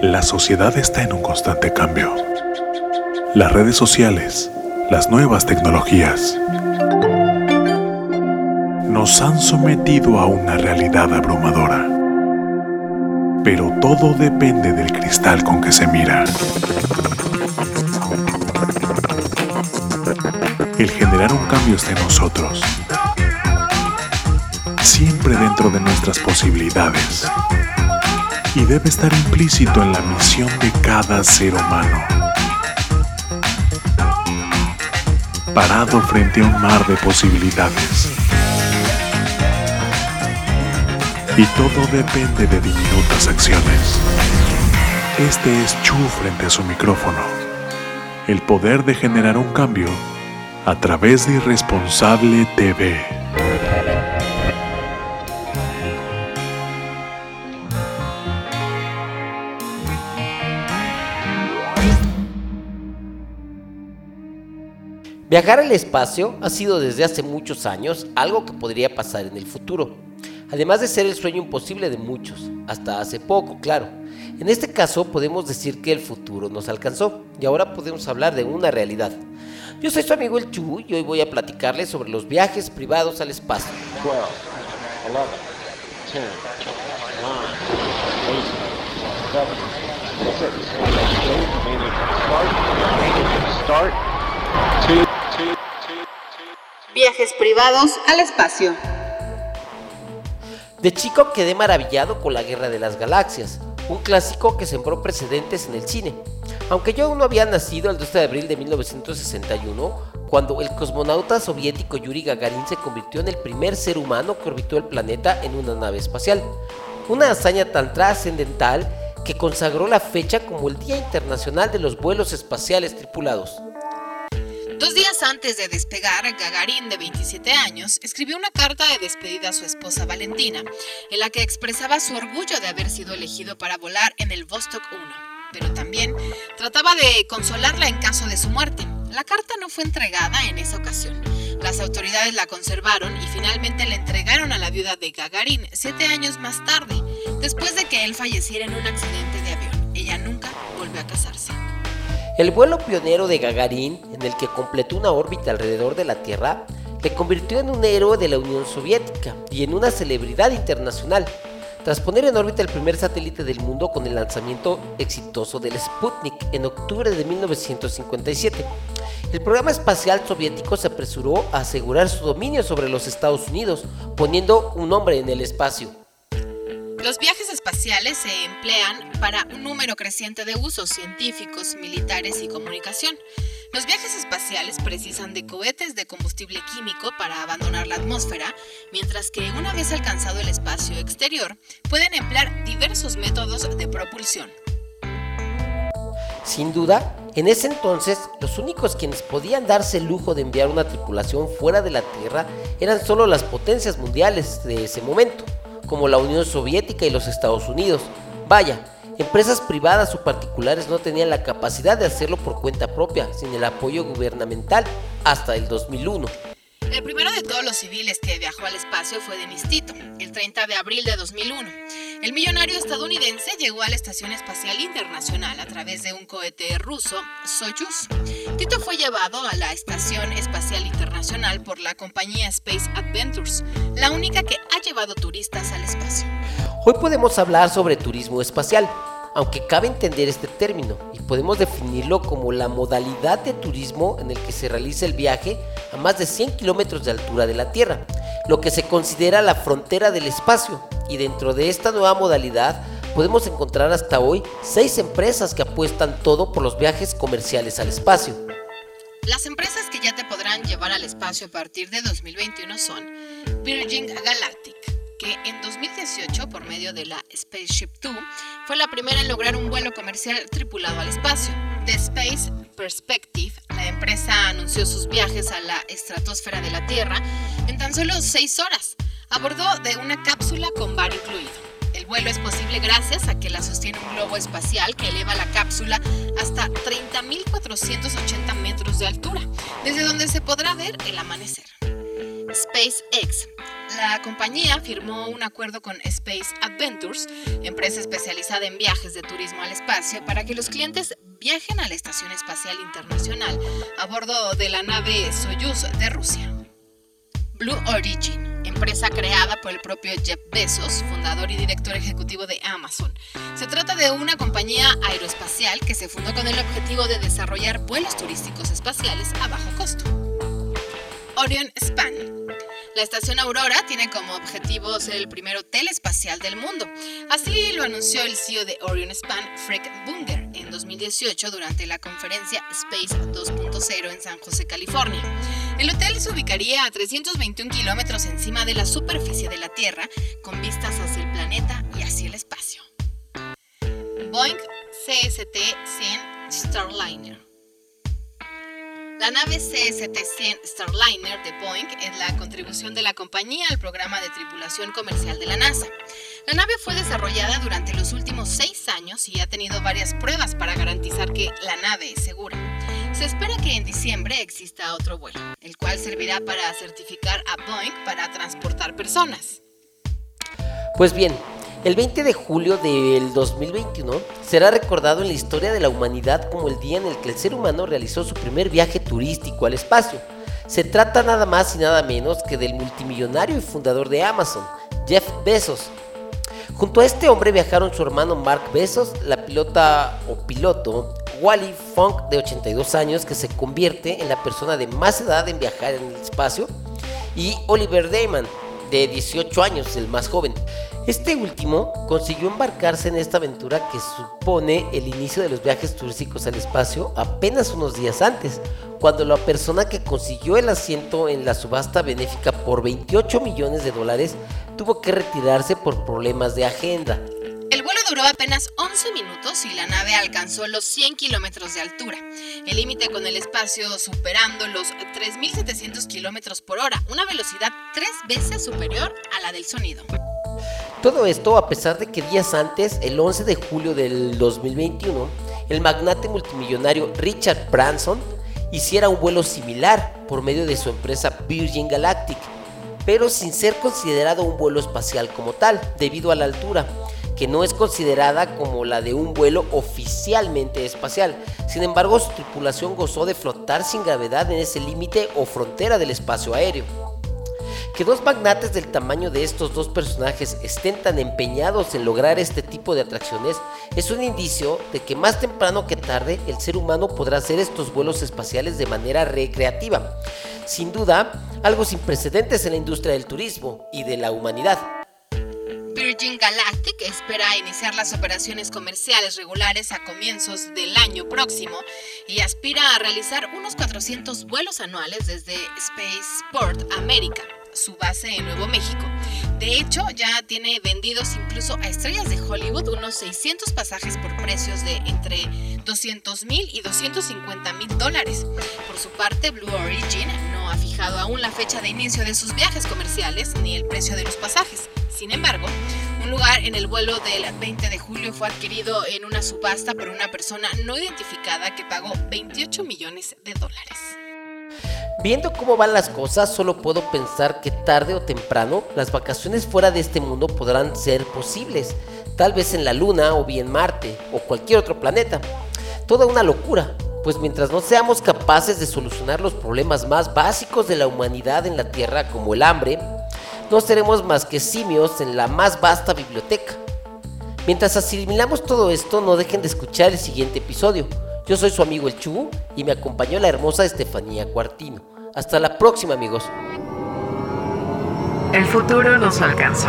La sociedad está en un constante cambio. Las redes sociales, las nuevas tecnologías, nos han sometido a una realidad abrumadora. Pero todo depende del cristal con que se mira. El generar un cambio está en nosotros. Siempre dentro de nuestras posibilidades. Y debe estar implícito en la misión de cada ser humano. Parado frente a un mar de posibilidades. Y todo depende de diminutas acciones. Este es Chu frente a su micrófono. El poder de generar un cambio a través de Irresponsable TV. Viajar al espacio ha sido desde hace muchos años algo que podría pasar en el futuro, además de ser el sueño imposible de muchos, hasta hace poco, claro. En este caso podemos decir que el futuro nos alcanzó y ahora podemos hablar de una realidad. Yo soy su amigo el Chu y hoy voy a platicarles sobre los viajes privados al espacio. 12, 11, 10, 9, 8, 7, 6, start, two, two, Viajes privados al espacio. De chico quedé maravillado con la Guerra de las Galaxias, un clásico que sembró precedentes en el cine. Aunque yo aún no había nacido el 12 de abril de 1961, cuando el cosmonauta soviético Yuri Gagarin se convirtió en el primer ser humano que orbitó el planeta en una nave espacial. Una hazaña tan trascendental que consagró la fecha como el Día Internacional de los Vuelos Espaciales Tripulados. Dos días antes de despegar, Gagarin, de 27 años, escribió una carta de despedida a su esposa Valentina, en la que expresaba su orgullo de haber sido elegido para volar en el Vostok 1, pero también trataba de consolarla en caso de su muerte. La carta no fue entregada en esa ocasión. Las autoridades la conservaron y finalmente la entregaron a la viuda de Gagarin siete años más tarde, después de que él falleciera en un accidente de avión. Ella nunca volvió a casarse. El vuelo pionero de Gagarin, en el que completó una órbita alrededor de la Tierra, le convirtió en un héroe de la Unión Soviética y en una celebridad internacional, tras poner en órbita el primer satélite del mundo con el lanzamiento exitoso del Sputnik en octubre de 1957. El programa espacial soviético se apresuró a asegurar su dominio sobre los Estados Unidos, poniendo un hombre en el espacio. Los viajes espaciales se emplean para un número creciente de usos científicos, militares y comunicación. Los viajes espaciales precisan de cohetes de combustible químico para abandonar la atmósfera, mientras que una vez alcanzado el espacio exterior, pueden emplear diversos métodos de propulsión. Sin duda, en ese entonces, los únicos quienes podían darse el lujo de enviar una tripulación fuera de la Tierra eran solo las potencias mundiales de ese momento, como la Unión Soviética y los Estados Unidos. Vaya, empresas privadas o particulares no tenían la capacidad de hacerlo por cuenta propia, sin el apoyo gubernamental, hasta el 2001. El primero de todos los civiles que viajó al espacio fue Denis Tito, el 30 de abril de 2001. El millonario estadounidense llegó a la Estación Espacial Internacional a través de un cohete ruso, Soyuz. Tito fue llevado a la Estación Espacial Internacional por la compañía Space Adventures, la única que ha llevado turistas al espacio. Hoy podemos hablar sobre turismo espacial, aunque cabe entender este término y podemos definirlo como la modalidad de turismo en el que se realiza el viaje a más de 100 kilómetros de altura de la Tierra, lo que se considera la frontera del espacio. Y dentro de esta nueva modalidad podemos encontrar hasta hoy seis empresas que apuestan todo por los viajes comerciales al espacio. Las empresas que ya te podrán llevar al espacio a partir de 2021 son Virgin Galactic, que en 2018, por medio de la Spaceship Two, fue la primera en lograr un vuelo comercial tripulado al espacio. The Space Perspective, la empresa anunció sus viajes a la estratosfera de la Tierra en tan solo 6 horas, a bordo de una cápsula con bar incluido. El vuelo es posible gracias a que la sostiene un globo espacial que eleva la cápsula hasta 30.480 metros de altura, desde donde se podrá ver el amanecer. SpaceX. la compañía firmó un acuerdo con Space Adventures, empresa especializada en viajes de turismo al espacio, para que los clientes viajen a la Estación Espacial Internacional a bordo de la nave Soyuz de Rusia. Blue Origin, empresa creada por el propio Jeff Bezos, fundador y director ejecutivo de Amazon. Se trata de una compañía aeroespacial que se fundó con el objetivo de desarrollar vuelos turísticos espaciales a bajo costo. Orion Span. La estación Aurora tiene como objetivo ser el primer hotel espacial del mundo. Así lo anunció el CEO de Orion Span, Frank Bunger, en 2018 durante la conferencia Space 2.0 en San José, California. El hotel se ubicaría a 321 kilómetros encima de la superficie de la Tierra, con vistas hacia el planeta y hacia el espacio. Boeing CST-100 Starliner. La nave CST-100 Starliner de Boeing es la contribución de la compañía al programa de tripulación comercial de la NASA. La nave fue desarrollada durante los últimos seis años y ha tenido varias pruebas para garantizar que la nave es segura. Se espera que en diciembre exista otro vuelo, el cual servirá para certificar a Boeing para transportar personas. Pues bien, el 20 de julio del 2021 será recordado en la historia de la humanidad como el día en el que el ser humano realizó su primer viaje turístico al espacio. Se trata nada más y nada menos que del multimillonario y fundador de Amazon, Jeff Bezos. Junto a este hombre viajaron su hermano Mark Bezos, la pilota o piloto Wally Funk de 82 años que se convierte en la persona de más edad en viajar en el espacio y Oliver Damon de 18 años, el más joven. Este último consiguió embarcarse en esta aventura que supone el inicio de los viajes turísticos al espacio apenas unos días antes, cuando la persona que consiguió el asiento en la subasta benéfica por 28 millones de dólares tuvo que retirarse por problemas de agenda. Apenas 11 minutos y la nave alcanzó los 100 kilómetros de altura, el límite con el espacio superando los 3.700 kilómetros por hora, una velocidad tres veces superior a la del sonido. Todo esto a pesar de que días antes, el 11 de julio del 2021, el magnate multimillonario Richard Branson hiciera un vuelo similar por medio de su empresa Virgin Galactic, pero sin ser considerado un vuelo espacial como tal, debido a la altura, que no es considerada como la de un vuelo oficialmente espacial. Sin embargo, su tripulación gozó de flotar sin gravedad en ese límite o frontera del espacio aéreo. Que dos magnates del tamaño de estos dos personajes estén tan empeñados en lograr este tipo de atracciones es un indicio de que más temprano que tarde el ser humano podrá hacer estos vuelos espaciales de manera recreativa. Sin duda, algo sin precedentes en la industria del turismo y de la humanidad. Virgin Galactic espera iniciar las operaciones comerciales regulares a comienzos del año próximo y aspira a realizar unos 400 vuelos anuales desde Spaceport América su base en Nuevo México. De hecho, ya tiene vendidos incluso a estrellas de Hollywood unos 600 pasajes por precios de entre 200 mil y 250 mil dólares. Por su parte, Blue Origin ha fijado aún la fecha de inicio de sus viajes comerciales ni el precio de los pasajes. Sin embargo, un lugar en el vuelo del 20 de julio fue adquirido en una subasta por una persona no identificada que pagó 28 millones de dólares. Viendo cómo van las cosas, solo puedo pensar que tarde o temprano las vacaciones fuera de este mundo podrán ser posibles, tal vez en la Luna o bien Marte o cualquier otro planeta. Toda una locura, pues mientras no seamos capaces de solucionar los problemas más básicos de la humanidad en la Tierra como el hambre, no seremos más que simios en la más vasta biblioteca. Mientras asimilamos todo esto, no dejen de escuchar el siguiente episodio yo soy su amigo el Chu y me acompañó la hermosa Estefanía Cuartino. Hasta la próxima amigos. El futuro nos alcanzó.